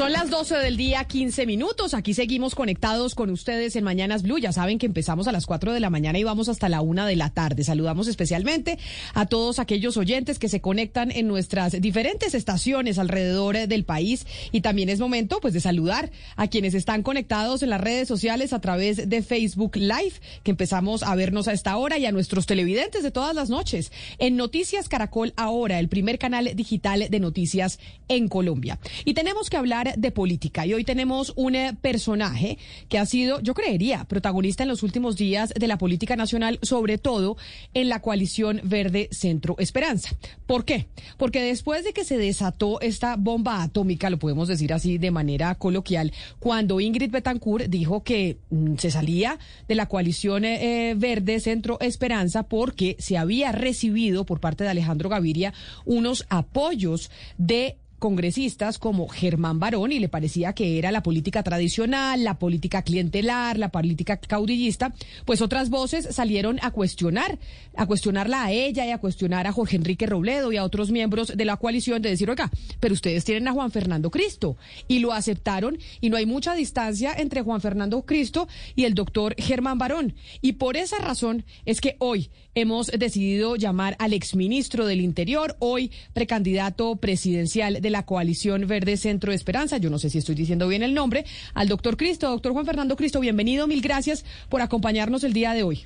Son las 12 del día, 15 minutos. Aquí seguimos conectados con ustedes en Mañanas Blue. Ya saben que empezamos a las 4 de la mañana y vamos hasta la 1 de la tarde. Saludamos especialmente a todos aquellos oyentes que se conectan en nuestras diferentes estaciones alrededor del país. Y también es momento, pues, de saludar a quienes están conectados en las redes sociales a través de Facebook Live, que empezamos a vernos a esta hora, y a nuestros televidentes de todas las noches en Noticias Caracol Ahora, el primer canal digital de noticias en Colombia. Y tenemos que hablar de política. Y hoy tenemos un eh, personaje que ha sido, yo creería, protagonista en los últimos días de la política nacional, sobre todo en la coalición Verde Centro Esperanza. ¿Por qué? Porque después de que se desató esta bomba atómica, lo podemos decir así de manera coloquial, cuando Ingrid Betancourt dijo que mm, se salía de la coalición eh, Verde Centro Esperanza porque se había recibido por parte de Alejandro Gaviria unos apoyos de congresistas como Germán Barón y le parecía que era la política tradicional, la política clientelar, la política caudillista, pues otras voces salieron a cuestionar, a cuestionarla a ella y a cuestionar a Jorge Enrique Robledo y a otros miembros de la coalición de decir, oiga, pero ustedes tienen a Juan Fernando Cristo y lo aceptaron y no hay mucha distancia entre Juan Fernando Cristo y el doctor Germán Barón. Y por esa razón es que hoy hemos decidido llamar al exministro del Interior, hoy precandidato presidencial de la coalición Verde Centro de Esperanza, yo no sé si estoy diciendo bien el nombre, al doctor Cristo. Doctor Juan Fernando Cristo, bienvenido, mil gracias por acompañarnos el día de hoy.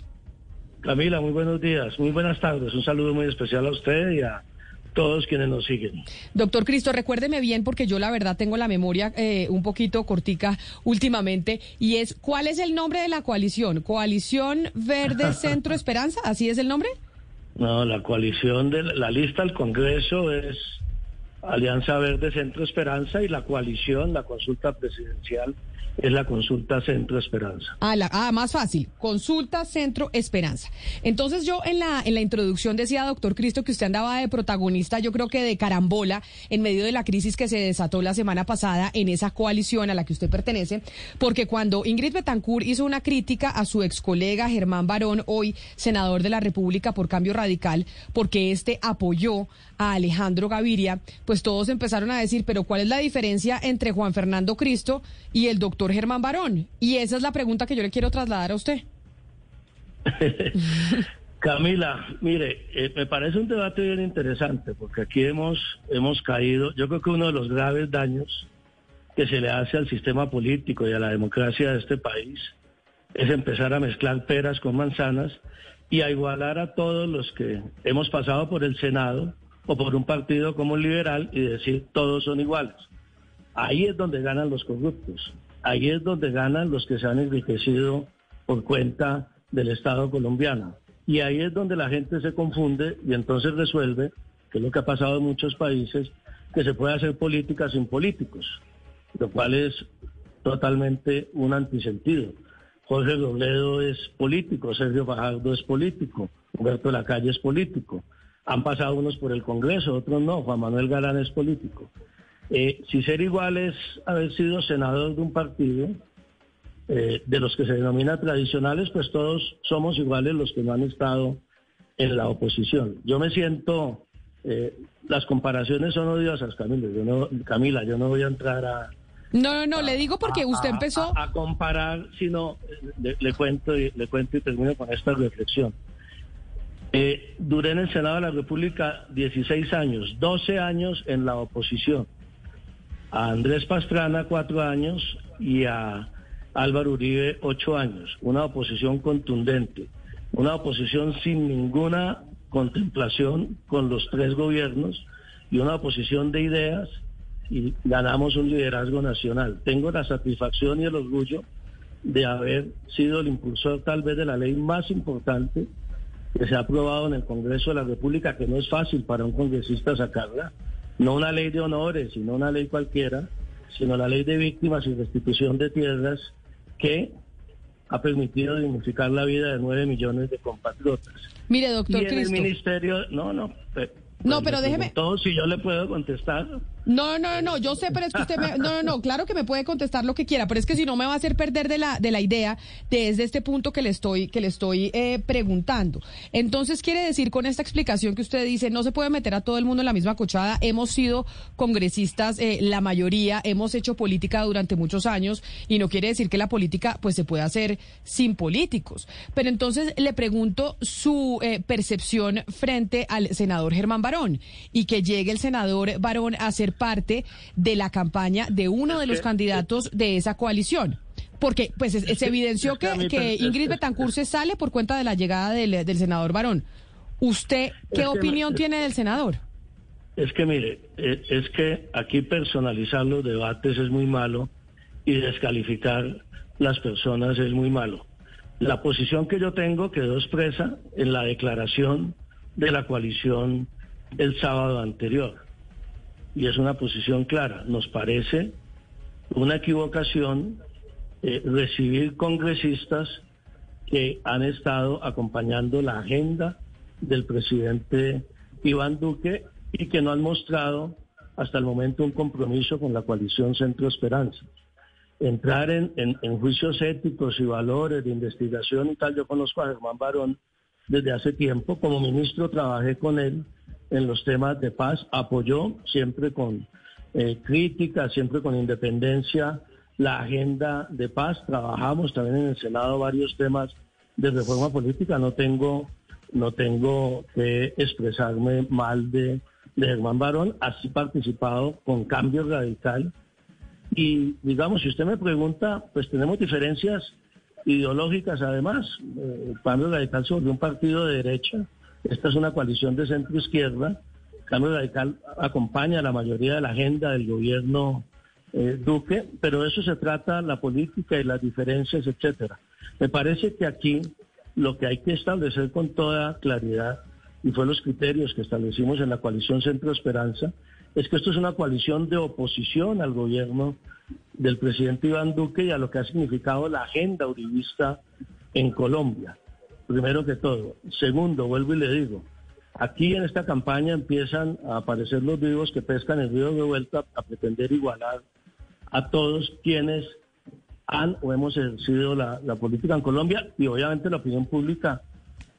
Camila, muy buenos días, muy buenas tardes, un saludo muy especial a usted y a todos quienes nos siguen. Doctor Cristo, recuérdeme bien porque yo la verdad tengo la memoria eh, un poquito cortica últimamente y es, ¿cuál es el nombre de la coalición? ¿Coalición Verde Centro Esperanza? ¿Así es el nombre? No, la coalición de la lista al Congreso es Alianza Verde Centro Esperanza y la coalición, la consulta presidencial es la consulta Centro Esperanza. Ah, ah, más fácil, consulta Centro Esperanza. Entonces yo en la, en la introducción decía, doctor Cristo, que usted andaba de protagonista, yo creo que de carambola, en medio de la crisis que se desató la semana pasada en esa coalición a la que usted pertenece, porque cuando Ingrid Betancourt hizo una crítica a su ex colega Germán Barón, hoy senador de la República por Cambio Radical, porque este apoyó a Alejandro Gaviria, pues todos empezaron a decir, pero ¿cuál es la diferencia entre Juan Fernando Cristo y el doctor Germán Barón? Y esa es la pregunta que yo le quiero trasladar a usted. Camila, mire, eh, me parece un debate bien interesante porque aquí hemos, hemos caído, yo creo que uno de los graves daños que se le hace al sistema político y a la democracia de este país es empezar a mezclar peras con manzanas y a igualar a todos los que hemos pasado por el Senado o por un partido como liberal y decir todos son iguales. Ahí es donde ganan los corruptos, ahí es donde ganan los que se han enriquecido por cuenta del Estado colombiano. Y ahí es donde la gente se confunde y entonces resuelve, que es lo que ha pasado en muchos países, que se puede hacer política sin políticos, lo cual es totalmente un antisentido. Jorge Robledo es político, Sergio Fajardo es político, Humberto Lacalle es político. Han pasado unos por el Congreso, otros no. Juan Manuel Galán es político. Eh, si ser igual es haber sido senador de un partido, eh, de los que se denomina tradicionales, pues todos somos iguales los que no han estado en la oposición. Yo me siento, eh, las comparaciones son odiosas, Camila. Yo no, Camila, yo no voy a entrar a... No, no, no, le digo porque usted empezó... A, comparar, sino le, le, cuento y, le cuento y termino con esta reflexión. Eh, duré en el Senado de la República 16 años, 12 años en la oposición. A Andrés Pastrana cuatro años y a Álvaro Uribe ocho años. Una oposición contundente, una oposición sin ninguna contemplación con los tres gobiernos y una oposición de ideas y ganamos un liderazgo nacional. Tengo la satisfacción y el orgullo de haber sido el impulsor tal vez de la ley más importante que se ha aprobado en el Congreso de la República, que no es fácil para un congresista sacarla, no una ley de honores, sino una ley cualquiera, sino la ley de víctimas y restitución de tierras que ha permitido dignificar la vida de nueve millones de compatriotas. Mire, doctor y en el ministerio, no, no, no, pero déjeme. Todo si yo le puedo contestar. No, no, no, yo sé, pero es que usted me, no, no, no, claro que me puede contestar lo que quiera, pero es que si no me va a hacer perder de la de la idea desde este punto que le estoy que le estoy eh, preguntando. Entonces quiere decir con esta explicación que usted dice no se puede meter a todo el mundo en la misma cochada. Hemos sido congresistas, eh, la mayoría hemos hecho política durante muchos años y no quiere decir que la política pues se pueda hacer sin políticos. Pero entonces le pregunto su eh, percepción frente al senador Germán Barón y que llegue el senador Barón a ser parte de la campaña de uno de los candidatos de esa coalición. Porque pues se evidenció que, Ingrid Betancourt se sale por cuenta de la llegada del, senador Barón. ¿Usted qué opinión tiene del senador? Es que mire, e, es que aquí personalizar los debates es muy malo y descalificar las personas es muy malo. La posición que yo tengo quedó expresa en la declaración de la coalición el sábado anterior y es una posición clara. Nos parece una equivocación eh, recibir congresistas que han estado acompañando la agenda del presidente Iván Duque y que no han mostrado hasta el momento un compromiso con la coalición Centro Esperanza. Entrar en, en juicios éticos y valores de investigación y tal, yo conozco a Germán Barón desde hace tiempo, como ministro trabajé con él en los temas de paz, apoyó siempre con eh, crítica, siempre con independencia la agenda de paz. Trabajamos también en el Senado varios temas de reforma política. No tengo, no tengo que expresarme mal de, Germán Barón. Así participado con cambio radical. Y digamos, si usted me pregunta, pues tenemos diferencias ideológicas además. Eh, el cambio radical sobre un partido de derecha esta es una coalición de centro izquierda. Cambio Radical acompaña la mayoría de la agenda del gobierno eh, Duque, pero eso se trata la política y las diferencias, etcétera. Me parece que aquí lo que hay que establecer con toda claridad, y fue los criterios que establecimos en la coalición Centro Esperanza, es que esto es una coalición de oposición al gobierno del presidente Iván Duque y a lo que ha significado la agenda uribista en Colombia primero que todo. Segundo, vuelvo y le digo, aquí en esta campaña empiezan a aparecer los vivos que pescan el río de vuelta a pretender igualar a todos quienes han o hemos ejercido la, política en Colombia y obviamente la opinión pública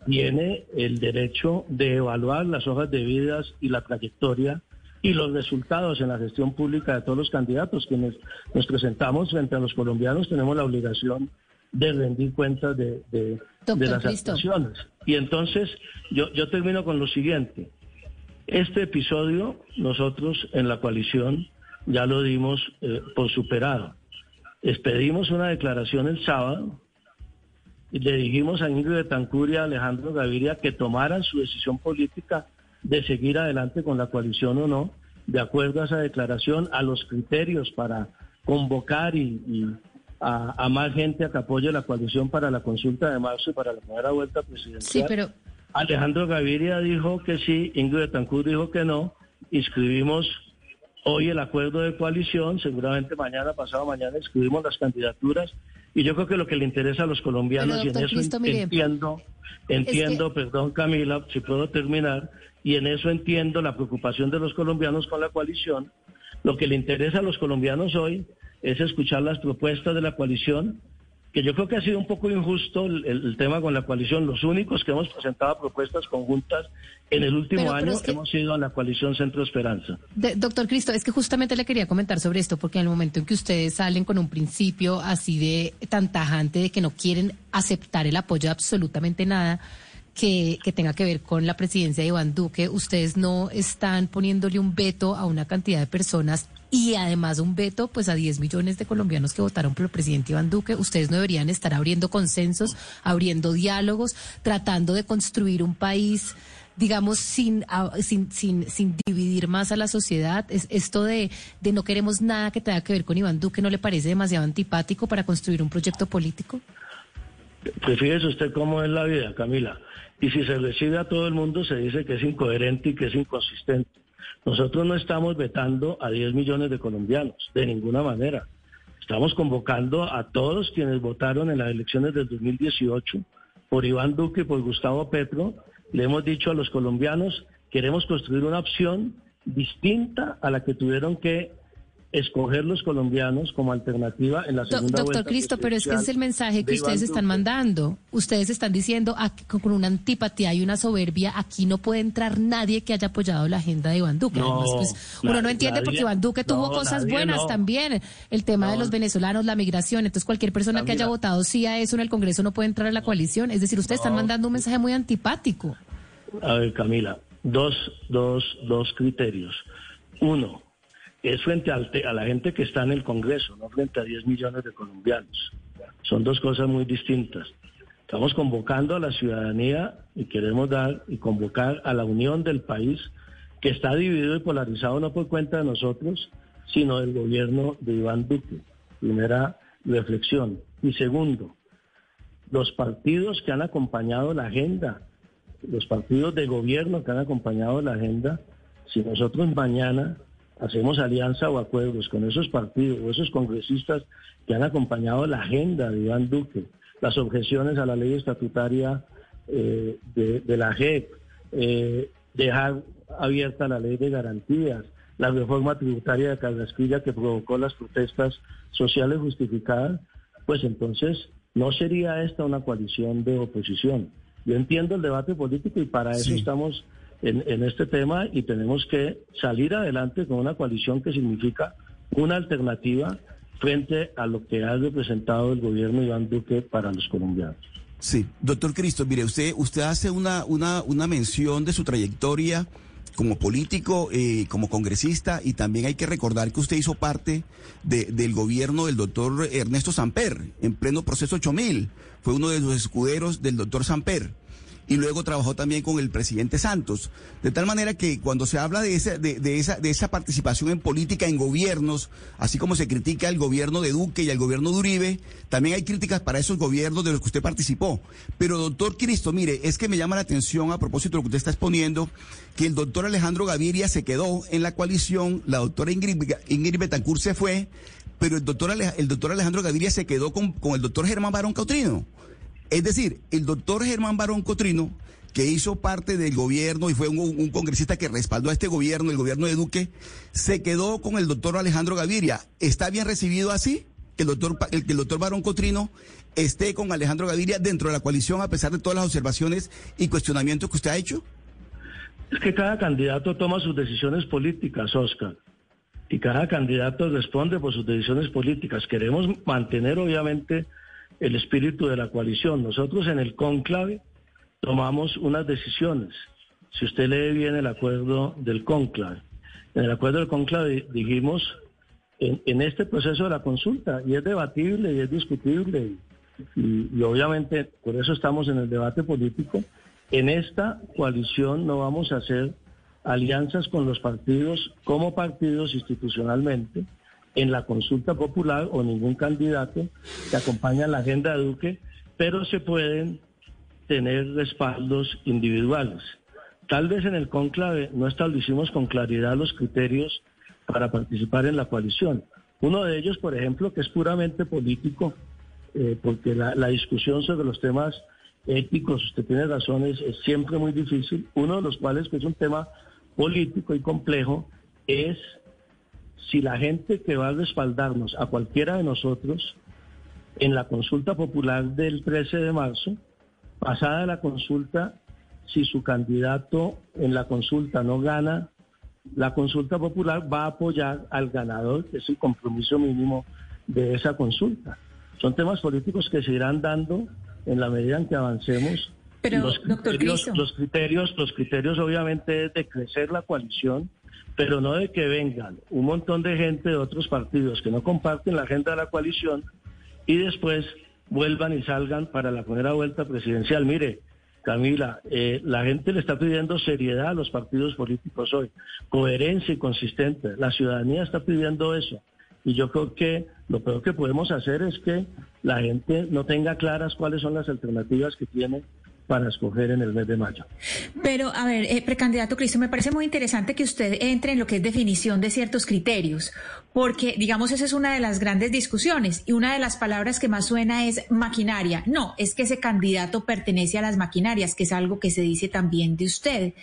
tiene el derecho de evaluar las hojas de vidas y la trayectoria y los resultados en la gestión pública de todos los candidatos quienes nos presentamos frente a los colombianos tenemos la obligación de rendir cuentas de, las actuaciones. Y entonces yo, yo termino con lo siguiente. Este episodio nosotros en la coalición ya lo dimos eh, por superado. Expedimos una declaración el sábado y le dijimos a Ingrid Betancourt y a Alejandro Gaviria que tomaran su decisión política de seguir adelante con la coalición o no, de acuerdo a esa declaración, a los criterios para convocar y a, más gente a que apoye la coalición para la consulta de marzo y para la primera vuelta presidencial. Sí, pero... Alejandro Gaviria dijo que sí, Ingrid Betancourt dijo que no, inscribimos hoy el acuerdo de coalición, seguramente mañana, pasado mañana, escribimos las candidaturas. Y yo creo que lo que le interesa a los colombianos, y en eso entiendo, entiendo, perdón Camila, si puedo terminar, y en eso entiendo la preocupación de los colombianos con la coalición, lo que le interesa a los colombianos hoy es escuchar las propuestas de la coalición, que yo creo que ha sido un poco injusto el, tema con la coalición. Los únicos que hemos presentado propuestas conjuntas en el último año hemos sido a la coalición Centro Esperanza. doctor Cristo, es que justamente le quería comentar sobre esto, porque en el momento en que ustedes salen con un principio así de tan tajante de que no quieren aceptar el apoyo de absolutamente nada, que, que, tenga que ver con la presidencia de Iván Duque, ustedes no están poniéndole un veto a una cantidad de personas y además un veto pues a 10 millones de colombianos que votaron por el presidente Iván Duque. Ustedes no deberían estar abriendo consensos, abriendo diálogos, tratando de construir un país digamos, sin, sin, sin, sin dividir más a la sociedad. Es, esto de, de no queremos nada que tenga que ver con Iván Duque, ¿no le parece demasiado antipático para construir un proyecto político? Pues fíjese usted cómo es la vida, Camila. Y si se recibe a todo el mundo, se dice que es incoherente y que es inconsistente. Nosotros no estamos vetando a 10 millones de colombianos, de ninguna manera. Estamos convocando a todos quienes votaron en las elecciones del 2018 por Iván Duque y por Gustavo Petro. Le hemos dicho a los colombianos, queremos construir una opción distinta a la que tuvieron que escoger los colombianos como alternativa en la segunda Doctor Cristo, pero es que es el mensaje que ustedes están mandando. Ustedes están diciendo con una antipatía y una soberbia, aquí no puede entrar nadie que haya apoyado la agenda de Iván Duque. Pues, uno no entiende porque Iván Duque tuvo cosas buenas también. El tema de los venezolanos, la migración. Entonces, cualquier persona que haya votado sí a eso en el Congreso no puede entrar a la coalición. Es decir, ustedes están mandando un mensaje muy antipático. A ver, Camila, dos, dos, dos criterios. Uno, es frente a la gente que está en el Congreso, no frente a 10 millones de colombianos. Son dos cosas muy distintas. Estamos convocando a la ciudadanía y queremos dar y convocar a la unión del país que está dividido y polarizado no por cuenta de nosotros, sino del gobierno de Iván Duque. Primera reflexión. Y segundo, los partidos que han acompañado la agenda, los partidos de gobierno que han acompañado la agenda, si nosotros mañana hacemos alianza o acuerdos con esos partidos o esos congresistas que han acompañado la agenda de Iván Duque, las objeciones a la ley estatutaria eh, de, la JEP, eh, dejar abierta la ley de garantías, la reforma tributaria de Carrasquilla que provocó las protestas sociales justificadas, pues entonces no sería esta una coalición de oposición. Yo entiendo el debate político y para eso estamos en, este tema y tenemos que salir adelante con una coalición que significa una alternativa frente a lo que ha representado el gobierno Iván Duque para los colombianos. Sí, doctor Cristo, mire, usted, usted hace una, una, una mención de su trayectoria como político, eh, como congresista, y también hay que recordar que usted hizo parte de, del gobierno del doctor Ernesto Samper, en pleno proceso 8000. Fue uno de los escuderos del doctor Samper y luego trabajó también con el presidente Santos. De tal manera que cuando se habla de esa, de, esa, de esa participación en política, en gobiernos, así como se critica el gobierno de Duque y el gobierno de Uribe, también hay críticas para esos gobiernos de los que usted participó. Pero doctor Cristo, mire, es que me llama la atención a propósito de lo que usted está exponiendo, que el doctor Alejandro Gaviria se quedó en la coalición, la doctora Ingrid, Ingrid Betancourt se fue, pero el doctor, el doctor Alejandro Gaviria se quedó con, con el doctor Germán Barón Cautrino. Es decir, el doctor Germán Barón Cotrino, que hizo parte del gobierno y fue un, congresista que respaldó a este gobierno, el gobierno de Duque, se quedó con el doctor Alejandro Gaviria. ¿Está bien recibido así? Que el doctor, que el doctor Barón Cotrino esté con Alejandro Gaviria dentro de la coalición a pesar de todas las observaciones y cuestionamientos que usted ha hecho? Es que cada candidato toma sus decisiones políticas, Oscar. Y cada candidato responde por sus decisiones políticas. Queremos mantener, obviamente, el espíritu de la coalición. Nosotros en el conclave tomamos unas decisiones. Si usted lee bien el acuerdo del conclave, en el acuerdo del conclave dijimos en, este proceso de la consulta, y es debatible y es discutible, y, y obviamente por eso estamos en el debate político, en esta coalición no vamos a hacer alianzas con los partidos como partidos institucionalmente, en la consulta popular o ningún candidato que acompaña la agenda de Duque, pero se pueden tener respaldos individuales. Tal vez en el conclave no establecimos con claridad los criterios para participar en la coalición. Uno de ellos, por ejemplo, que es puramente político, eh, porque la, discusión sobre los temas éticos, usted tiene razón, es, es, siempre muy difícil. Uno de los cuales, que es un tema político y complejo, es si la gente que va a respaldarnos a cualquiera de nosotros en la consulta popular del 13 de marzo, pasada la consulta, si su candidato en la consulta no gana, la consulta popular va a apoyar al ganador, que es el compromiso mínimo de esa consulta. Son temas políticos que se irán dando en la medida en que avancemos. Pero, los criterios, los criterios, los criterios obviamente es de crecer la coalición, pero no de que vengan un montón de gente de otros partidos que no comparten la agenda de la coalición y después vuelvan y salgan para la primera vuelta presidencial. Mire, Camila, eh, la gente le está pidiendo seriedad a los partidos políticos hoy, coherencia y consistente. La ciudadanía está pidiendo eso. Y yo creo que lo peor que podemos hacer es que la gente no tenga claras cuáles son las alternativas que tiene para escoger en el mes de mayo. Pero, a ver, eh, precandidato Cristo, me parece muy interesante que usted entre en lo que es definición de ciertos criterios, porque, digamos, esa es una de las grandes discusiones y una de las palabras que más suena es maquinaria. No, es que ese candidato pertenece a las maquinarias, que es algo que se dice también de usted.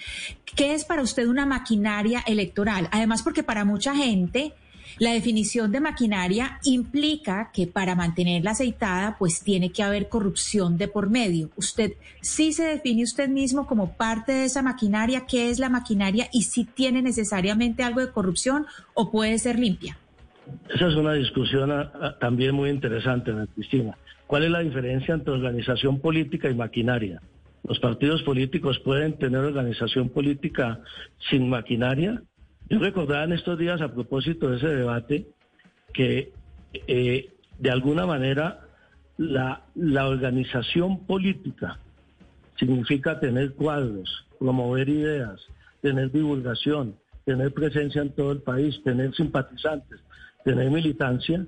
¿Qué es para usted una maquinaria electoral? Además, porque para mucha gente la definición de maquinaria implica que para mantenerla aceitada, pues tiene que haber corrupción de por medio. Usted sí se define usted mismo como parte de esa maquinaria, qué es la maquinaria y si tiene necesariamente algo de corrupción o puede ser limpia. Esa es una discusión ah, ah, también muy interesante, Cristina. ¿Cuál es la diferencia entre organización política y maquinaria? ¿Los partidos políticos pueden tener organización política sin maquinaria? Yo recordaba en estos días a propósito de ese debate que eh, de alguna manera la, la organización política significa tener cuadros, promover ideas, tener divulgación, tener presencia en todo el país, tener simpatizantes, tener militancia,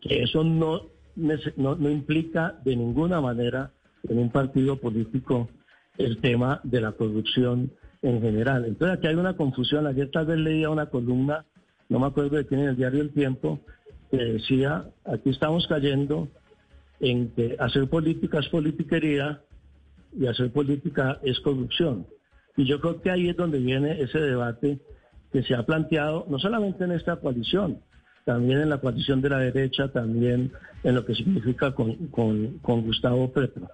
que eso no, no, no, implica de ninguna manera en un partido político el tema de la corrupción en general. Entonces aquí hay una confusión. Ayer tal vez leía una columna, no me acuerdo de quién en el diario El Tiempo, que decía, aquí estamos cayendo en que hacer política es politiquería y hacer política es corrupción. Y yo creo que ahí es donde viene ese debate que se ha planteado, no solamente en esta coalición, también en la coalición de la derecha, también en lo que significa con, con, Gustavo Petro.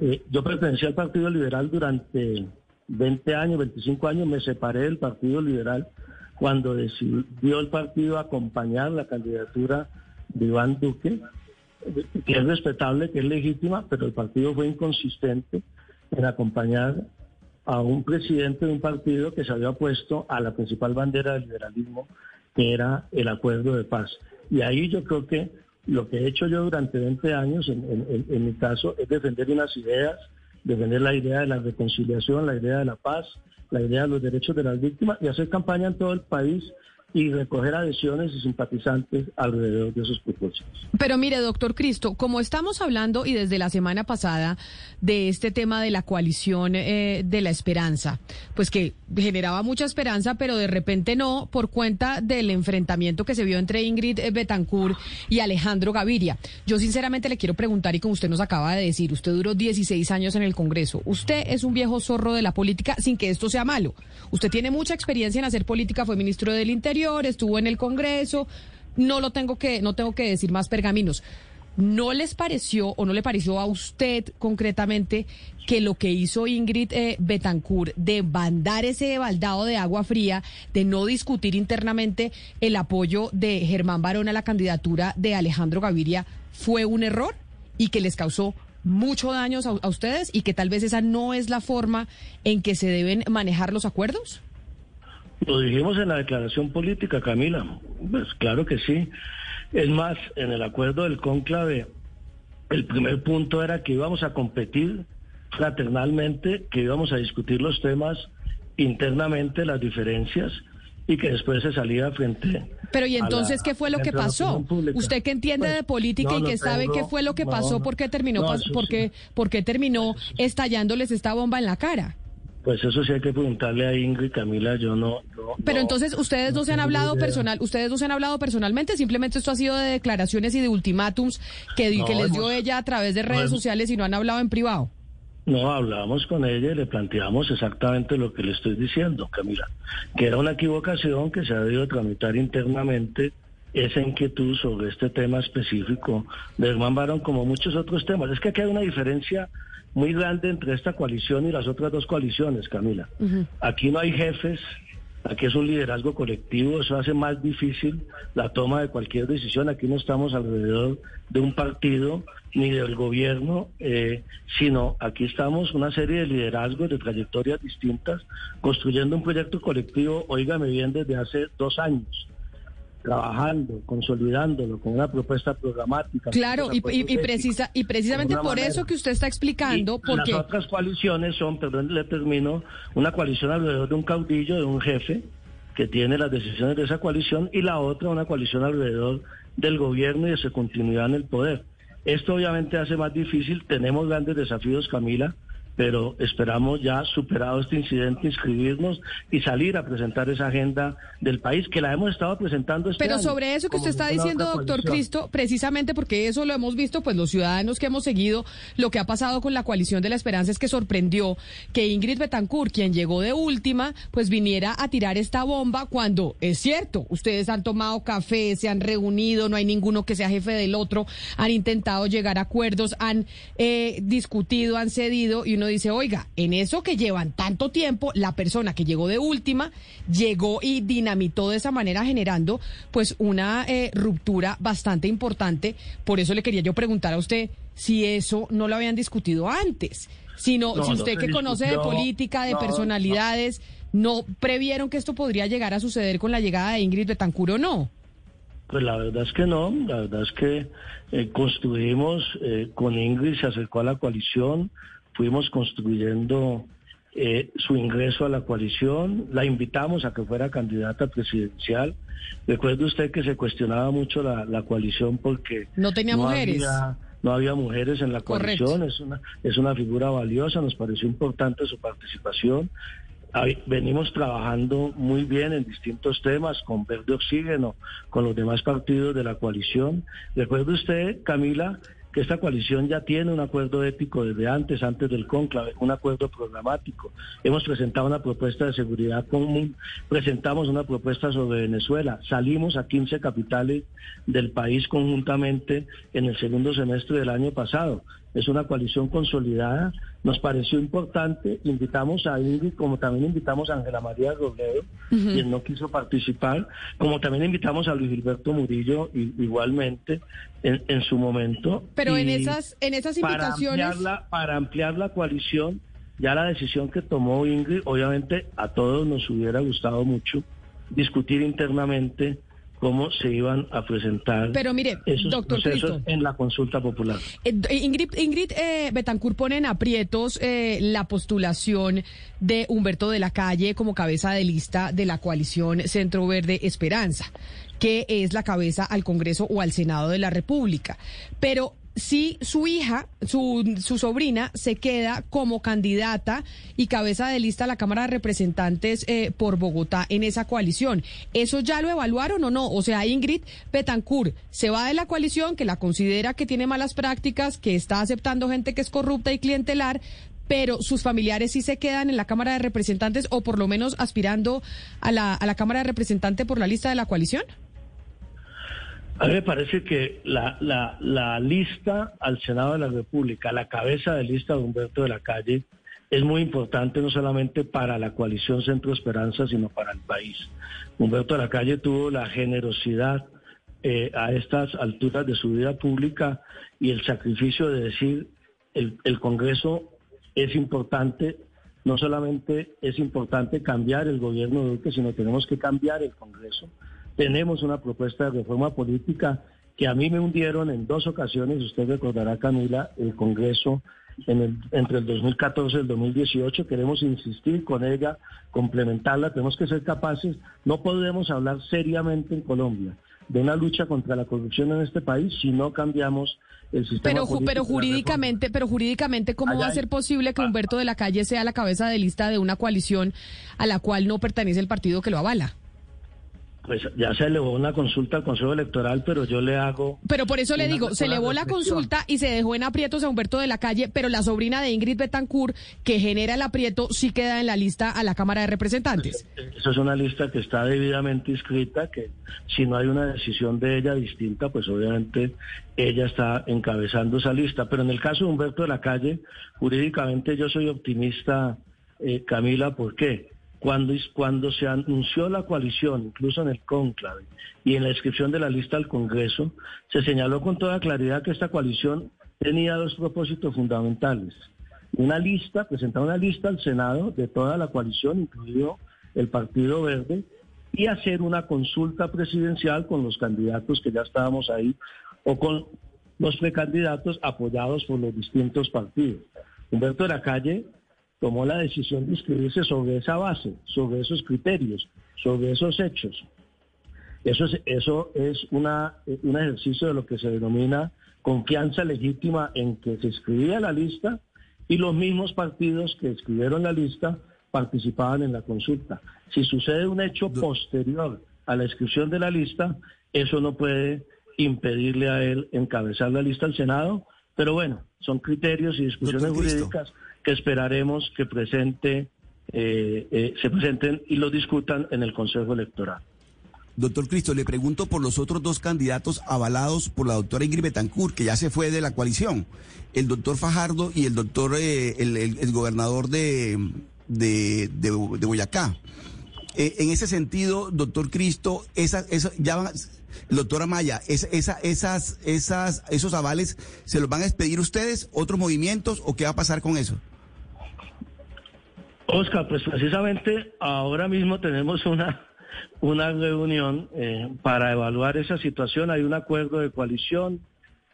Eh, yo pertenecía al Partido Liberal durante 20 años, 25 años, me separé del Partido Liberal cuando decidió el partido acompañar la candidatura de Iván Duque, que es respetable, que es legítima, pero el partido fue inconsistente en acompañar a un presidente de un partido que se había opuesto a la principal bandera del liberalismo, que era el acuerdo de paz. Y ahí yo creo que lo que he hecho yo durante 20 años, en mi caso, es defender unas ideas, defender la idea de la reconciliación, la idea de la paz, la idea de los derechos de las víctimas y hacer campaña en todo el país y recoger adhesiones y simpatizantes alrededor de esos propósitos. Pero mire, doctor Cristo, como estamos hablando y desde la semana pasada de este tema de la coalición eh, de la esperanza, pues que generaba mucha esperanza, pero de repente no, por cuenta del enfrentamiento que se vio entre Ingrid Betancourt y Alejandro Gaviria. Yo sinceramente le quiero preguntar, y como usted nos acaba de decir, usted duró 16 años en el Congreso, usted es un viejo zorro de la política sin que esto sea malo. Usted tiene mucha experiencia en hacer política, fue ministro del Interior, estuvo en el Congreso, no lo tengo que, no tengo que decir más pergaminos. ¿No les pareció o no le pareció a usted concretamente que lo que hizo Ingrid eh, Betancourt de bandar ese baldado de agua fría, de no discutir internamente el apoyo de Germán Barón a la candidatura de Alejandro Gaviria, fue un error y que les causó mucho daño a ustedes y que tal vez esa no es la forma en que se deben manejar los acuerdos? Lo dijimos en la declaración política, Camila. Pues claro que sí. Es más, en el acuerdo del cónclave, el primer punto era que íbamos a competir fraternalmente, que íbamos a discutir los temas internamente, las diferencias, y que después se salía frente. Pero ¿y entonces qué fue lo que pasó? Usted que entiende de pues, política y que sabe qué fue lo que pasó, ¿por qué terminó, por qué terminó estallándoles esta bomba en la cara? Pues eso sí hay que preguntarle a Ingrid Camila, yo no, Pero entonces ustedes no, se han hablado personal, ustedes no se han hablado personalmente, simplemente esto ha sido de declaraciones y de ultimátums que, que les dio ella a través de redes sociales y no han hablado en privado. No, hablábamos con ella y le planteamos exactamente lo que le estoy diciendo, Camila, que era una equivocación que se ha debido tramitar internamente esa inquietud sobre este tema específico de Herman Barón, como muchos otros temas. Es que aquí hay una diferencia muy grande entre esta coalición y las otras dos coaliciones, Camila. Aquí no hay jefes, aquí es un liderazgo colectivo, eso hace más difícil la toma de cualquier decisión. Aquí no estamos alrededor de un partido ni del gobierno, eh, sino aquí estamos una serie de liderazgos, de trayectorias distintas, construyendo un proyecto colectivo, oígame bien, desde hace dos años trabajando, consolidándolo con una propuesta programática. Claro, y, precisa, y precisamente por eso que usted está explicando. porque... Las otras coaliciones son, perdón, le termino, una coalición alrededor de un caudillo, de un jefe, que tiene las decisiones de esa coalición, y la otra una coalición alrededor del gobierno y de su continuidad en el poder. Esto obviamente hace más difícil, tenemos grandes desafíos, Camila, pero esperamos ya superado este incidente inscribirnos y salir a presentar esa agenda del país que la hemos estado presentando este Pero sobre eso que usted está diciendo, doctor Cristo, precisamente porque eso lo hemos visto, pues los ciudadanos que hemos seguido lo que ha pasado con la coalición de la esperanza es que sorprendió que Ingrid Betancourt, quien llegó de última, pues viniera a tirar esta bomba cuando es cierto, ustedes han tomado café, se han reunido, no hay ninguno que sea jefe del otro, han intentado llegar a acuerdos, han eh, discutido, han cedido y uno dice, oiga, en eso que llevan tanto tiempo, la persona que llegó de última llegó y dinamitó de esa manera generando pues una eh, ruptura bastante importante. Por eso le quería yo preguntar a usted si eso no lo habían discutido antes, sino si usted que conoce de política, de personalidades, no. previeron que esto podría llegar a suceder con la llegada de Ingrid Betancur o no. Pues la verdad es que no, la verdad es que eh, construimos eh, con Ingrid, se acercó a la coalición, fuimos construyendo eh, su ingreso a la coalición, la invitamos a que fuera candidata presidencial. Recuerde usted que se cuestionaba mucho la, coalición porque no tenía mujeres. Había, no había mujeres en la coalición, es una, es una figura valiosa, nos pareció importante su participación. Venimos trabajando muy bien en distintos temas, con Verde Oxígeno, con los demás partidos de la coalición. Recuerde usted, Camila, que esta coalición ya tiene un acuerdo ético desde antes, antes del cónclave, un acuerdo programático. Hemos presentado una propuesta de seguridad común, presentamos una propuesta sobre Venezuela, salimos a 15 capitales del país conjuntamente en el segundo semestre del año pasado es una coalición consolidada. Nos pareció importante, invitamos a Ingrid, como también invitamos a Ángela María Robledo, quien no quiso participar, como también invitamos a Luis Gilberto Murillo igualmente en, su momento. Pero en esas, en esas invitaciones... Para ampliar, la, para ampliar la coalición, ya la decisión que tomó Ingrid, obviamente a todos nos hubiera gustado mucho discutir internamente cómo se iban a presentar Pero mire, esos doctor procesos en la consulta popular. Eh, Ingrid, Ingrid eh, Betancourt pone en aprietos eh, la postulación de Humberto de la Calle como cabeza de lista de la coalición Centro Verde Esperanza, que es la cabeza al Congreso o al Senado de la República. Pero si su hija, su, su, sobrina, se queda como candidata y cabeza de lista a la Cámara de Representantes eh, por Bogotá en esa coalición. ¿Eso ya lo evaluaron o no? O sea, Ingrid Betancourt se va de la coalición, que la considera que tiene malas prácticas, que está aceptando gente que es corrupta y clientelar, pero sus familiares sí se quedan en la Cámara de Representantes o por lo menos aspirando a la, a la Cámara de Representantes por la lista de la coalición? A mí me parece que la, la, lista al Senado de la República, la cabeza de lista de Humberto de la Calle, es muy importante no solamente para la coalición Centro Esperanza, sino para el país. Humberto de la Calle tuvo la generosidad eh, a estas alturas de su vida pública y el sacrificio de decir el, el Congreso es importante, no solamente es importante cambiar el gobierno de Duque, sino tenemos que cambiar el Congreso tenemos una propuesta de reforma política que a mí me hundieron en dos ocasiones, usted recordará Camila, el Congreso en el, entre el 2014 y el 2018, queremos insistir con ella, complementarla, tenemos que ser capaces, no podemos hablar seriamente en Colombia de una lucha contra la corrupción en este país si no cambiamos el sistema pero, político pero jurídicamente pero jurídicamente cómo va a ser posible que Humberto de la Calle sea la cabeza de lista de una coalición a la cual no pertenece el partido que lo avala pues ya se elevó una consulta al Consejo Electoral, pero yo le hago... Pero por eso le digo, se elevó la consulta y se dejó en aprietos a Humberto de la Calle, pero la sobrina de Ingrid Betancourt, que genera el aprieto, sí queda en la lista a la Cámara de Representantes. Eso es una lista que está debidamente inscrita, que si no hay una decisión de ella distinta, pues obviamente ella está encabezando esa lista. Pero en el caso de Humberto de la Calle, jurídicamente yo soy optimista, eh, Camila, ¿por qué? Cuando, cuando se anunció la coalición, incluso en el cónclave y en la inscripción de la lista al Congreso, se señaló con toda claridad que esta coalición tenía dos propósitos fundamentales. Una lista, presentar una lista al Senado de toda la coalición, incluido el Partido Verde, y hacer una consulta presidencial con los candidatos que ya estábamos ahí o con los precandidatos apoyados por los distintos partidos. Humberto de la Calle tomó la decisión de inscribirse sobre esa base, sobre esos criterios, sobre esos hechos. Eso es, eso es una, un ejercicio de lo que se denomina confianza legítima en que se escribía la lista y los mismos partidos que escribieron la lista participaban en la consulta. Si sucede un hecho posterior a la inscripción de la lista, eso no puede impedirle a él encabezar la lista al Senado, pero bueno, son criterios y discusiones jurídicas que esperaremos que presente, eh, eh, se presenten y lo discutan en el Consejo Electoral. Doctor Cristo, le pregunto por los otros dos candidatos avalados por la doctora Ingrid Betancourt, que ya se fue de la coalición, el doctor Fajardo y el doctor, eh, el, gobernador de, de, de, Boyacá. Eh, en ese sentido, doctor Cristo, esa, esa, ya van, doctora Maya, esa, esas, esas, esos avales, ¿se los van a expedir ustedes, otros movimientos, o qué va a pasar con eso? Oscar, pues precisamente ahora mismo tenemos una una reunión eh, para evaluar esa situación. Hay un acuerdo de coalición,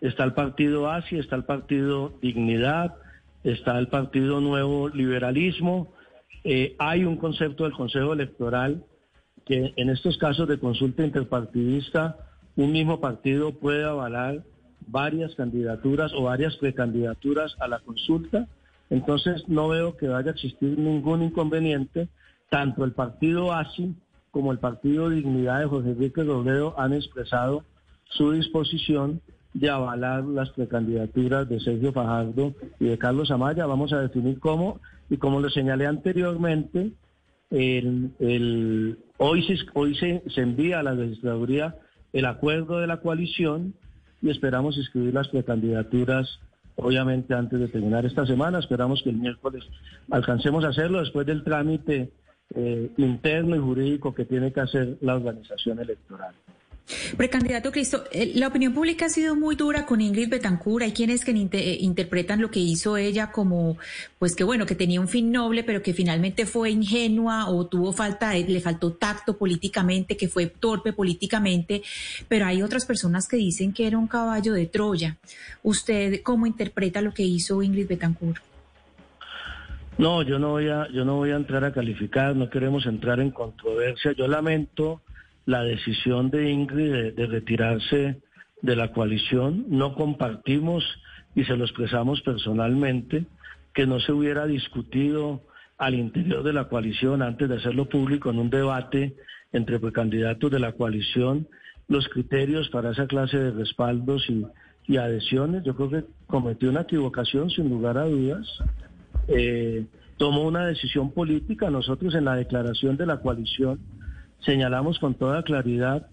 está el partido ASI, está el partido Dignidad, está el partido Nuevo Liberalismo. Eh, hay un concepto del Consejo Electoral que en estos casos de consulta interpartidista, un mismo partido puede avalar varias candidaturas o varias precandidaturas a la consulta. Entonces no veo que vaya a existir ningún inconveniente. Tanto el partido ASI como el Partido Dignidad de José Enrique Robledo han expresado su disposición de avalar las precandidaturas de Sergio Fajardo y de Carlos Amaya. Vamos a definir cómo, y como lo señalé anteriormente, el, hoy, se, hoy se, envía a la legisladuría el acuerdo de la coalición y esperamos inscribir las precandidaturas, obviamente antes de terminar esta semana. Esperamos que el miércoles alcancemos a hacerlo después del trámite eh, interno y jurídico que tiene que hacer la organización electoral. Precandidato Cristo, eh, la opinión pública ha sido muy dura con Ingrid Betancur. Hay quienes que eh, interpretan lo que hizo ella como, pues que bueno, que tenía un fin noble, pero que finalmente fue ingenua o tuvo falta, le faltó tacto políticamente, que fue torpe políticamente. Pero hay otras personas que dicen que era un caballo de Troya. ¿Usted cómo interpreta lo que hizo Ingrid Betancur? No, yo no voy a, yo no voy a entrar a calificar, no queremos entrar en controversia. Yo lamento la decisión de Ingrid de, retirarse de la coalición. No compartimos y se lo expresamos personalmente que no se hubiera discutido al interior de la coalición antes de hacerlo público en un debate entre precandidatos de la coalición los criterios para esa clase de respaldos y, y adhesiones. Yo creo que cometió una equivocación sin lugar a dudas eh, tomó una decisión política. Nosotros en la declaración de la coalición señalamos con toda claridad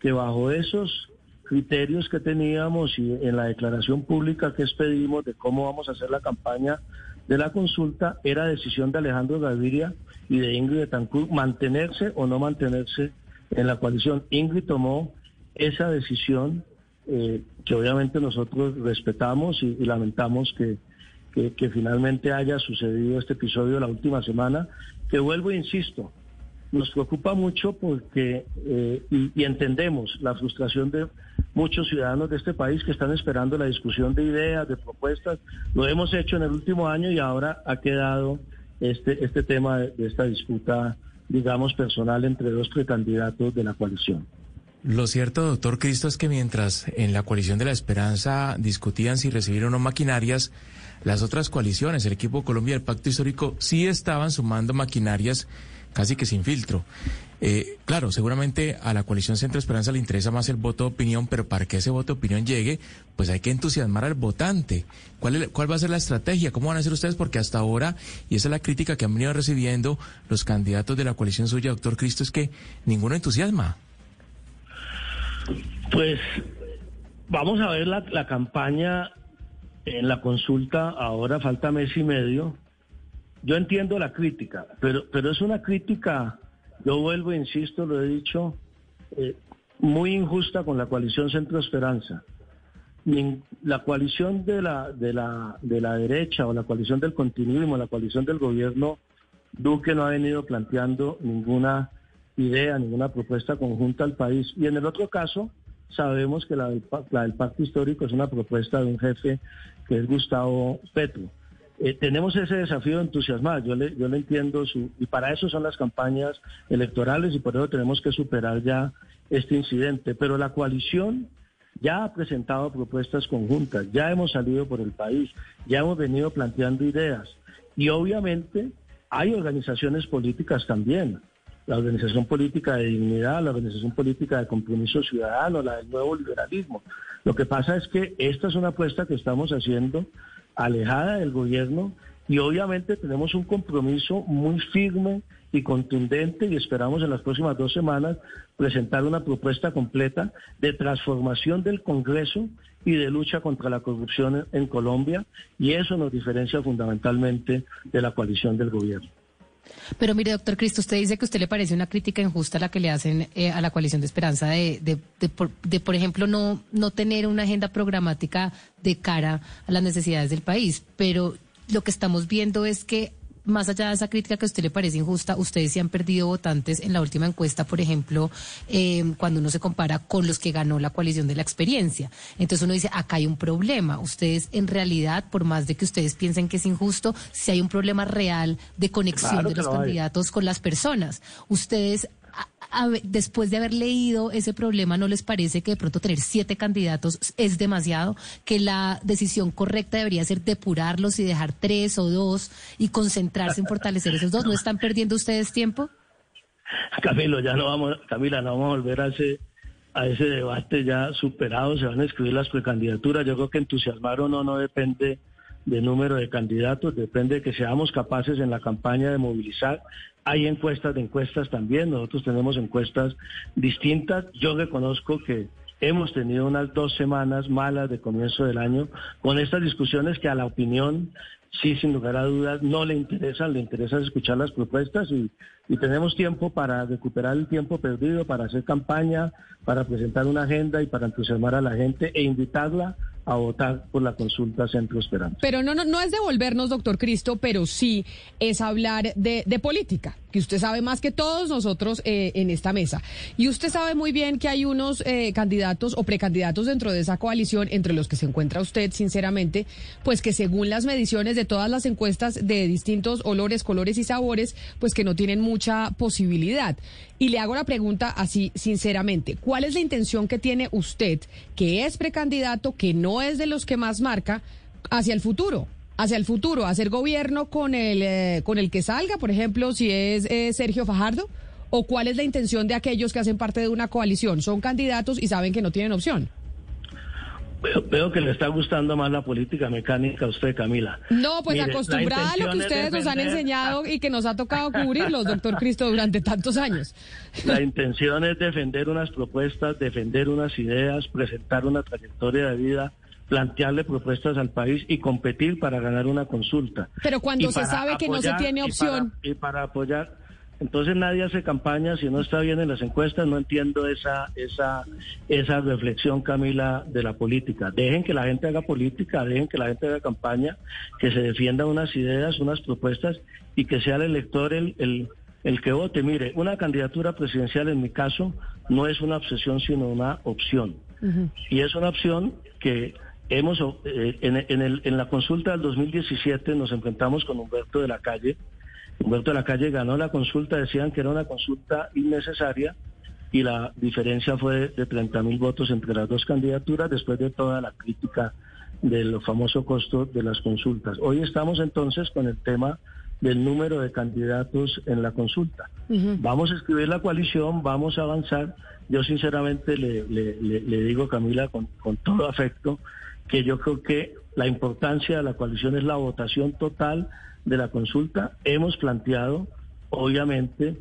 que bajo esos criterios que teníamos y en la declaración pública que expedimos de cómo vamos a hacer la campaña de la consulta, era decisión de Alejandro Gaviria y de Ingrid Betancourt mantenerse o no mantenerse en la coalición. Ingrid tomó esa decisión eh, que obviamente nosotros respetamos y lamentamos que, que, finalmente haya sucedido este episodio la última semana, que vuelvo e insisto, nos preocupa mucho porque eh, y, entendemos la frustración de muchos ciudadanos de este país que están esperando la discusión de ideas, de propuestas. Lo hemos hecho en el último año y ahora ha quedado este, este tema de esta disputa, digamos, personal entre dos precandidatos de la coalición. Lo cierto, doctor Cristo, es que mientras en la coalición de la esperanza discutían si recibir o no maquinarias, las otras coaliciones, el equipo Colombia el Pacto Histórico, sí estaban sumando maquinarias casi que sin filtro. Eh, claro, seguramente a la coalición Centro Esperanza le interesa más el voto de opinión, pero para que ese voto de opinión llegue, pues hay que entusiasmar al votante. ¿Cuál, ¿Cuál va a ser la estrategia? ¿Cómo van a ser ustedes? Porque hasta ahora, y esa es la crítica que han venido recibiendo los candidatos de la coalición suya, doctor Cristo, es que ninguno entusiasma. Pues vamos a ver la, la campaña en la consulta ahora falta mes y medio. Yo entiendo la crítica, pero, pero es una crítica, yo vuelvo, e insisto, lo he dicho, eh, muy injusta con la coalición Centro Esperanza. La coalición de la, de, la, de la derecha o la coalición del continuismo, la coalición del gobierno Duque no ha venido planteando ninguna idea, ninguna propuesta conjunta al país. Y en el otro caso, sabemos que la del, pacto histórico es una propuesta de un jefe que es Gustavo Petro. Eh, tenemos ese desafío de entusiasmar, yo le, yo le entiendo, su, y para eso son las campañas electorales y por eso tenemos que superar ya este incidente. Pero la coalición ya ha presentado propuestas conjuntas, ya hemos salido por el país, ya hemos venido planteando ideas. Y obviamente hay organizaciones políticas también, la Organización Política de Dignidad, la Organización Política de Compromiso Ciudadano, la del Nuevo Liberalismo. Lo que pasa es que esta es una apuesta que estamos haciendo alejada del gobierno y obviamente tenemos un compromiso muy firme y contundente y esperamos en las próximas dos semanas presentar una propuesta completa de transformación del Congreso y de lucha contra la corrupción en Colombia y eso nos diferencia fundamentalmente de la coalición del gobierno. Pero mire, doctor Cristo, usted dice que usted le parece una crítica injusta la que le hacen eh, a la coalición de esperanza de, de, de, por, ejemplo, no, no tener una agenda programática de cara a las necesidades del país. Pero lo que estamos viendo es que más allá de esa crítica que a usted le parece injusta, ustedes se han perdido votantes en la última encuesta, por ejemplo, eh, cuando uno se compara con los que ganó la coalición de la experiencia. Entonces uno dice, acá hay un problema. Ustedes, en realidad, por más de que ustedes piensen que es injusto, si hay un problema real de conexión de los candidatos con las personas. Ustedes después de haber leído ese problema, ¿no les parece que de pronto tener siete candidatos es demasiado? Que la decisión correcta debería ser depurarlos y dejar tres o dos y concentrarse en fortalecer esos dos. ¿No están perdiendo ustedes tiempo? Camilo, ya no vamos, Camila, no vamos a volver a ese, a ese debate ya superado. Se van a escribir las precandidaturas. Yo creo que entusiasmar o no no depende del número de candidatos, depende de que seamos capaces en la campaña de movilizar hay encuestas de encuestas también, nosotros tenemos encuestas distintas. Yo reconozco que hemos tenido unas dos semanas malas de comienzo del año con estas discusiones que a la opinión, sí, sin lugar a dudas, no le interesan, le interesa escuchar las propuestas y, y tenemos tiempo para recuperar el tiempo perdido, para hacer campaña, para presentar una agenda y para entusiasmar a la gente e invitarla a votar por la consulta Centro Esperanza. Pero no, no, no es devolvernos, doctor Cristo, pero sí es hablar de, de política, que usted sabe más que todos nosotros eh, en esta mesa. Y usted sabe muy bien que hay unos eh, candidatos o precandidatos dentro de esa coalición, entre los que se encuentra usted, sinceramente, pues que según las mediciones de todas las encuestas de distintos olores, colores y sabores, pues que no tienen mucha posibilidad. Y le hago la pregunta así, sinceramente, ¿cuál es la intención que tiene usted, que es precandidato, que no es de los que más marca, hacia el futuro? Hacia el futuro, hacer gobierno con el, eh, con el que salga, por ejemplo, si es eh, Sergio Fajardo, o cuál es la intención de aquellos que hacen parte de una coalición, son candidatos y saben que no tienen opción. Veo, que le está gustando más la política mecánica a usted, Camila. No, pues acostumbrada a lo que ustedes nos han enseñado y que nos ha tocado cubrirlos, doctor Cristo, durante tantos años. La intención es defender unas propuestas, defender unas ideas, presentar una trayectoria de vida plantearle propuestas al país y competir para ganar una consulta. Pero cuando se sabe que no se tiene opción. y para apoyar entonces nadie hace campaña si no está bien en las encuestas. No entiendo esa, esa, esa reflexión, Camila, de la política. Dejen que la gente haga política, dejen que la gente haga campaña, que se defiendan unas ideas, unas propuestas y que sea el elector el, el, el que vote. Mire, una candidatura presidencial en mi caso no es una obsesión, sino una opción. Y es una opción que hemos, eh, en, en, el, en la consulta del 2017 nos enfrentamos con Humberto de la Calle Humberto de la Calle ganó la consulta, decían que era una consulta innecesaria y la diferencia fue de 30 mil votos entre las dos candidaturas después de toda la crítica del famoso costo de las consultas. Hoy estamos entonces con el tema del número de candidatos en la consulta. Vamos a escribir la coalición, vamos a avanzar. Yo sinceramente le, le, digo, Camila, con, con todo afecto, que yo creo que la importancia de la coalición es la votación total de la consulta. Hemos planteado, obviamente,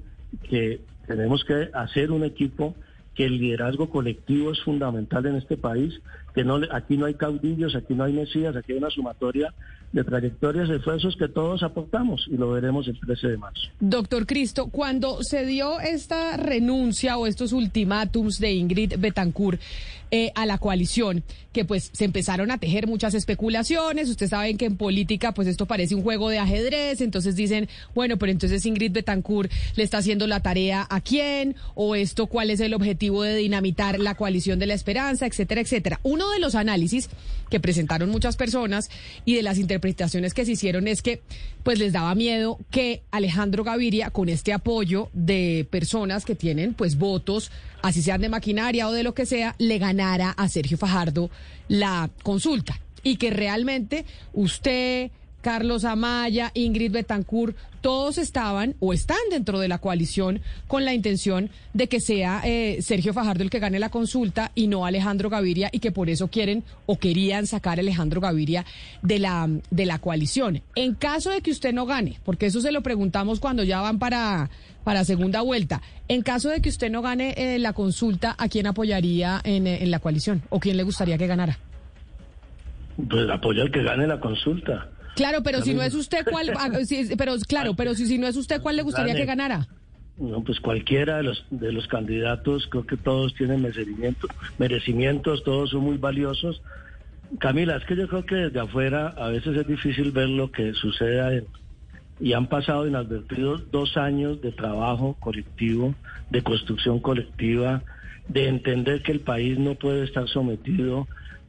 que tenemos que hacer un equipo que el liderazgo colectivo es fundamental en este país, que no aquí no hay caudillos, aquí no hay mesías, aquí hay una sumatoria de trayectorias, de esfuerzos que todos aportamos y lo veremos el 13 de marzo. Doctor Cristo, cuando se dio esta renuncia o estos ultimátums de Ingrid Betancourt eh, a la coalición, que pues se empezaron a tejer muchas especulaciones, ustedes saben que en política pues esto parece un juego de ajedrez, entonces dicen, bueno, pero entonces Ingrid Betancourt le está haciendo la tarea a quién o esto cuál es el objetivo de dinamitar la coalición de la esperanza, etcétera, etcétera. Uno de los análisis que presentaron muchas personas y de las interpretaciones que se hicieron es que pues les daba miedo que Alejandro Gaviria con este apoyo de personas que tienen pues votos, así sean de maquinaria o de lo que sea, le ganara a Sergio Fajardo la consulta. Y que realmente usted Carlos Amaya, Ingrid Betancourt, todos estaban o están dentro de la coalición con la intención de que sea eh, Sergio Fajardo el que gane la consulta y no Alejandro Gaviria y que por eso quieren o querían sacar a Alejandro Gaviria de la, de la coalición. En caso de que usted no gane, porque eso se lo preguntamos cuando ya van para, para segunda vuelta, en caso de que usted no gane eh, la consulta, ¿a quién apoyaría en, en la coalición o quién le gustaría que ganara? Pues apoya al que gane la consulta. Claro, pero si no es usted, ¿cuál? Ah, pero claro, pero si, si no es usted, ¿cuál le gustaría que ganara? No, pues cualquiera de los de los candidatos, creo que todos tienen merecimiento, merecimientos, todos son muy valiosos. Camila, es que yo creo que desde afuera a veces es difícil ver lo que sucede y han pasado inadvertidos dos años de trabajo colectivo, de construcción colectiva, de entender que el país no puede estar sometido a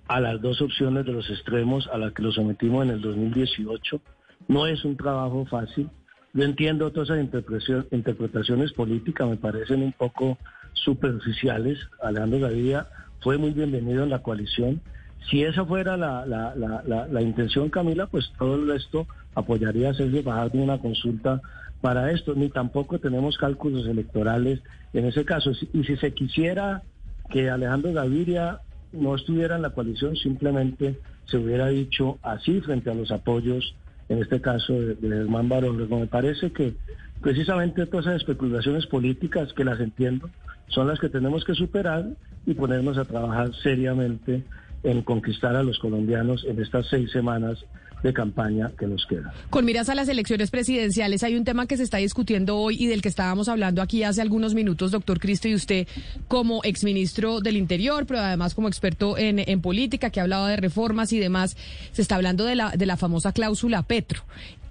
las dos opciones de los extremos a las que lo sometimos en el 2018. No es un trabajo fácil. Yo entiendo todas esas interpretaciones, políticas, me parecen un poco superficiales. Alejandro Gaviria fue muy bienvenido en la coalición. Si esa fuera la, la, la, la intención, Camila, pues todo el resto apoyaría a Sergio Fajardo en una consulta para esto. Ni tampoco tenemos cálculos electorales en ese caso. Y si se quisiera que Alejandro Gaviria no estuviera en la coalición, simplemente se hubiera dicho así frente a los apoyos, en este caso de, Germán Barón. Me parece que precisamente todas esas especulaciones políticas, que las entiendo, son las que tenemos que superar y ponernos a trabajar seriamente en conquistar a los colombianos en estas seis semanas de campaña que nos queda. Con miras a las elecciones presidenciales, hay un tema que se está discutiendo hoy y del que estábamos hablando aquí hace algunos minutos, doctor Cristo, y usted como exministro del Interior, pero además como experto en, en política, que ha hablado de reformas y demás, se está hablando de la, de la famosa cláusula Petro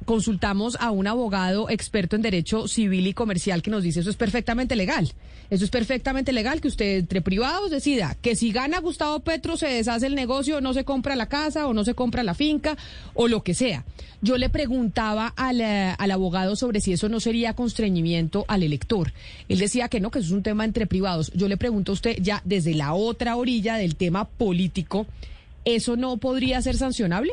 consultamos a un abogado experto en derecho civil y comercial que nos dice eso es perfectamente legal. Eso es perfectamente legal que usted entre privados decida que si gana Gustavo Petro se deshace el negocio, no se compra la casa o no se compra la finca o lo que sea. Yo le preguntaba al, eh, al abogado sobre si eso no sería constreñimiento al elector. Él decía que no, que eso es un tema entre privados. Yo le pregunto a usted ya desde la otra orilla del tema político, ¿eso no podría ser sancionable?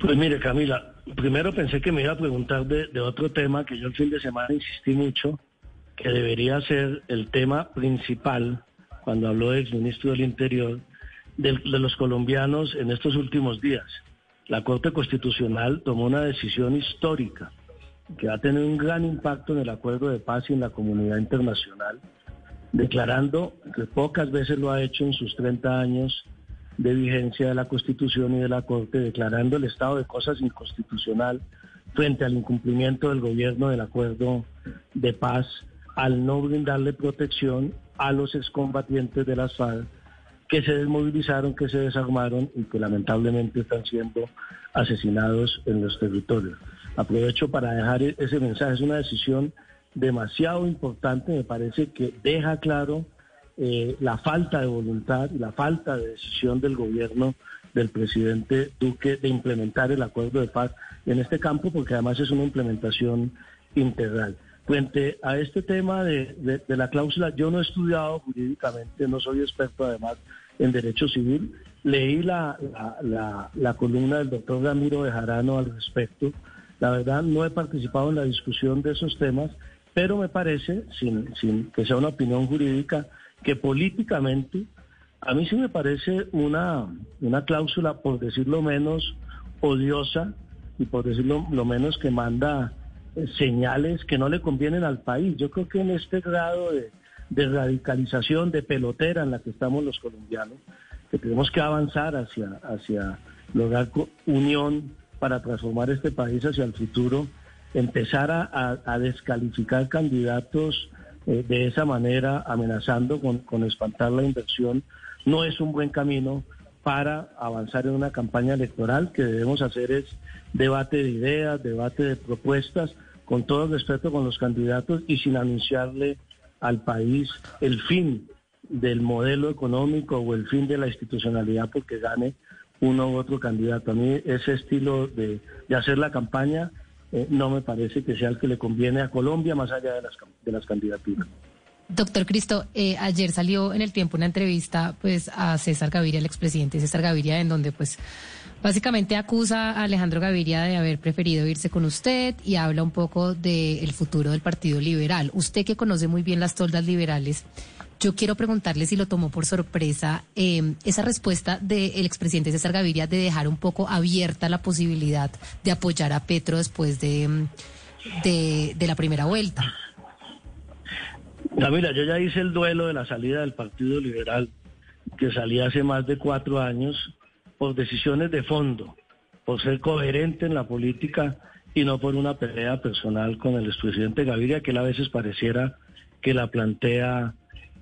Pues mire, Camila, primero pensé que me iba a preguntar de, otro tema que yo el fin de semana insistí mucho, que debería ser el tema principal cuando habló del ministro del Interior de, de los colombianos en estos últimos días. La Corte Constitucional tomó una decisión histórica que va a tener un gran impacto en el acuerdo de paz y en la comunidad internacional, declarando que pocas veces lo ha hecho en sus 30 años de vigencia de la Constitución y de la Corte, declarando el estado de cosas inconstitucional frente al incumplimiento del gobierno del acuerdo de paz al no brindarle protección a los excombatientes de las FARC que se desmovilizaron, que se desarmaron y que lamentablemente están siendo asesinados en los territorios. Aprovecho para dejar ese mensaje, es una decisión demasiado importante, me parece que deja claro eh, la falta de voluntad y la falta de decisión del gobierno del presidente Duque de implementar el acuerdo de paz en este campo, porque además es una implementación integral. Frente a este tema de, la cláusula, yo no he estudiado jurídicamente, no soy experto además en derecho civil, leí la, la, columna del doctor Ramiro Bejarano al respecto. La verdad, no he participado en la discusión de esos temas, pero me parece, sin, sin que sea una opinión jurídica, que políticamente a mí sí me parece una, una cláusula, por decirlo menos, odiosa y por decirlo lo menos que manda eh, señales que no le convienen al país. Yo creo que en este grado de, radicalización, de pelotera en la que estamos los colombianos, que tenemos que avanzar hacia, hacia lograr unión para transformar este país hacia el futuro, empezar a, a descalificar candidatos eh, de esa manera, amenazando con, con espantar la inversión, no es un buen camino para avanzar en una campaña electoral. Que debemos hacer es debate de ideas, debate de propuestas, con todo respeto con los candidatos y sin anunciarle al país el fin del modelo económico o el fin de la institucionalidad porque gane uno u otro candidato. A mí ese estilo de, hacer la campaña eh, no me parece que sea el que le conviene a Colombia más allá de las, de las candidaturas. Doctor Cristo, eh, ayer salió en el tiempo una entrevista pues a César Gaviria, el expresidente César Gaviria, en donde pues básicamente acusa a Alejandro Gaviria de haber preferido irse con usted y habla un poco del futuro del Partido Liberal. Usted que conoce muy bien las toldas liberales, yo quiero preguntarle si lo tomó por sorpresa em, esa respuesta del expresidente César Gaviria de dejar un poco abierta la posibilidad de apoyar a Petro después de, de, la primera vuelta. mira, yo ya hice el duelo de la salida del Partido Liberal, que salía hace más de cuatro años por decisiones de fondo, por ser coherente en la política y no por una pelea personal con el expresidente Gaviria, que él a veces pareciera que la plantea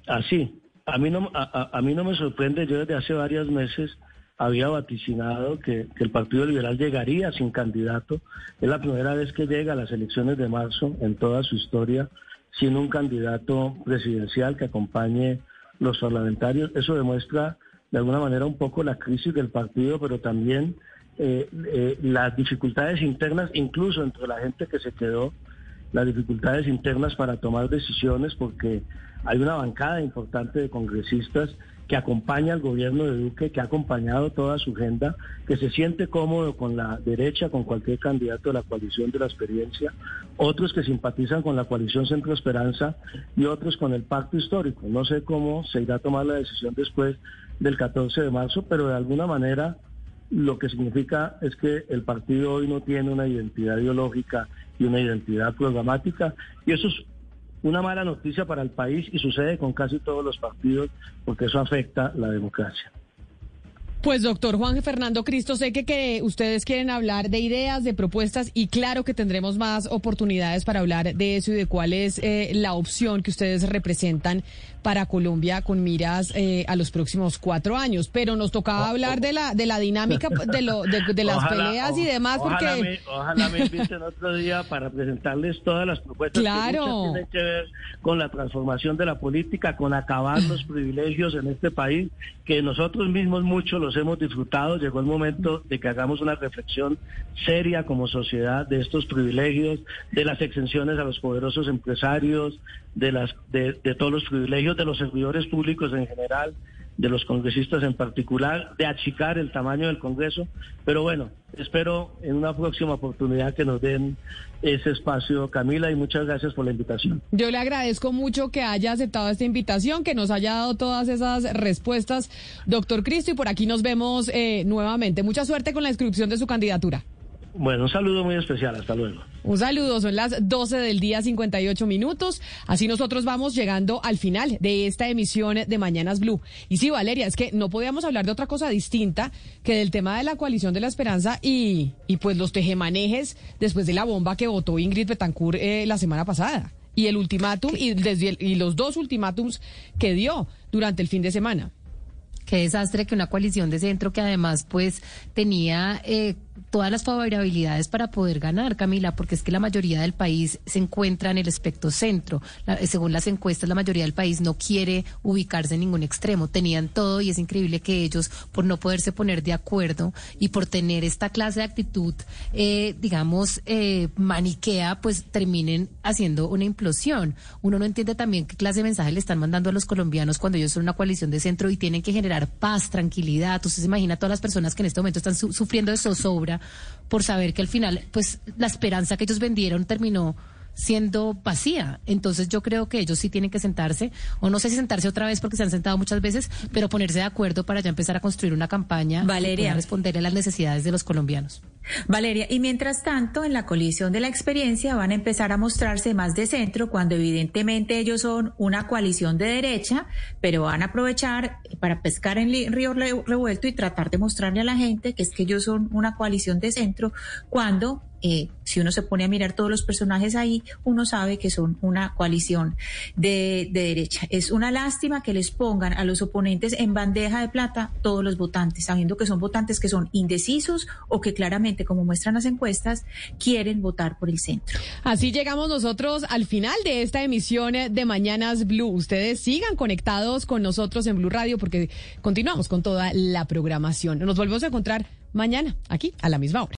así. A mí no, a, mí no me sorprende, yo desde hace varios meses había vaticinado que, el Partido Liberal llegaría sin candidato. Es la primera vez que llega a las elecciones de marzo en toda su historia sin un candidato presidencial que acompañe los parlamentarios. Eso demuestra de alguna manera un poco la crisis del partido, pero también eh, eh, las dificultades internas, incluso entre la gente que se quedó, las dificultades internas para tomar decisiones, porque hay una bancada importante de congresistas que acompaña al gobierno de Duque, que ha acompañado toda su agenda, que se siente cómodo con la derecha, con cualquier candidato de la coalición de la experiencia, otros que simpatizan con la coalición Centro Esperanza y otros con el pacto histórico. No sé cómo se irá a tomar la decisión después del 14 de marzo, pero de alguna manera lo que significa es que el partido hoy no tiene una identidad ideológica y una identidad programática, y eso es una mala noticia para el país y sucede con casi todos los partidos porque eso afecta la democracia. Pues doctor Juan Fernando Cristo, sé que, que ustedes quieren hablar de ideas, de propuestas y claro que tendremos más oportunidades para hablar de eso y de cuál es eh, la opción que ustedes representan para Colombia con miras eh, a los próximos cuatro años. Pero nos tocaba oh, hablar oh. de la de la dinámica de, lo, de, las peleas y demás porque... Ojalá me, inviten otro día para presentarles todas las propuestas claro. que tienen que ver con la transformación de la política, con acabar los privilegios en este país, que nosotros mismos muchos los hemos disfrutado. Llegó el momento de que hagamos una reflexión seria como sociedad de estos privilegios, de las exenciones a los poderosos empresarios, de, las, de, todos los privilegios de los servidores públicos en general, de los congresistas en particular, de achicar el tamaño del Congreso. Pero bueno, espero en una próxima oportunidad que nos den ese espacio, Camila, y muchas gracias por la invitación. Yo le agradezco mucho que haya aceptado esta invitación, que nos haya dado todas esas respuestas, doctor Cristo, y por aquí nos vemos eh, nuevamente. Mucha suerte con la inscripción de su candidatura. Bueno, un saludo muy especial. Hasta luego. Un saludo. Son las 12 del día, 58 minutos. Así nosotros vamos llegando al final de esta emisión de Mañanas Blue. Y sí, Valeria, es que no podíamos hablar de otra cosa distinta que del tema de la coalición de la esperanza y, y pues los tejemanejes después de la bomba que votó Ingrid Betancourt eh, la semana pasada. Y el ultimátum y, desde y los dos ultimátums que dio durante el fin de semana. Qué desastre que una coalición de centro que además pues tenía eh, todas las favorabilidades para poder ganar, Camila, porque es que la mayoría del país se encuentra en el espectro centro. Eh, según las encuestas, la mayoría del país no quiere ubicarse en ningún extremo. Tenían todo y es increíble que ellos, por no poderse poner de acuerdo y por tener esta clase de actitud, eh, digamos, eh, maniquea, pues terminen haciendo una implosión. Uno no entiende también qué clase de mensaje le están mandando a los colombianos cuando ellos son una coalición de centro y tienen que generar paz, tranquilidad. Usted se imagina a todas las personas que en este momento están sufriendo de zozobra por saber que al final, pues la esperanza que ellos vendieron terminó siendo vacía. Entonces yo creo que ellos sí tienen que sentarse, o no sé si sentarse otra vez porque se han sentado muchas veces, pero ponerse de acuerdo para ya empezar a construir una campaña Valeria. para responderle a las necesidades de los colombianos. Valeria, y mientras tanto, en la colisión de la experiencia van a empezar a mostrarse más de centro cuando evidentemente ellos son una coalición de derecha, pero van a aprovechar para pescar en río revuelto y tratar de mostrarle a la gente que es que ellos son una coalición de centro cuando eh, si uno se pone a mirar todos los personajes ahí, uno sabe que son una coalición de, derecha. Es una lástima que les pongan a los oponentes en bandeja de plata todos los votantes, sabiendo que son votantes que son indecisos o que claramente, como muestran las encuestas, quieren votar por el centro. Así llegamos nosotros al final de esta emisión de Mañanas Blue. Ustedes sigan conectados con nosotros en Blue Radio porque continuamos con toda la programación. Nos volvemos a encontrar mañana aquí a la misma hora.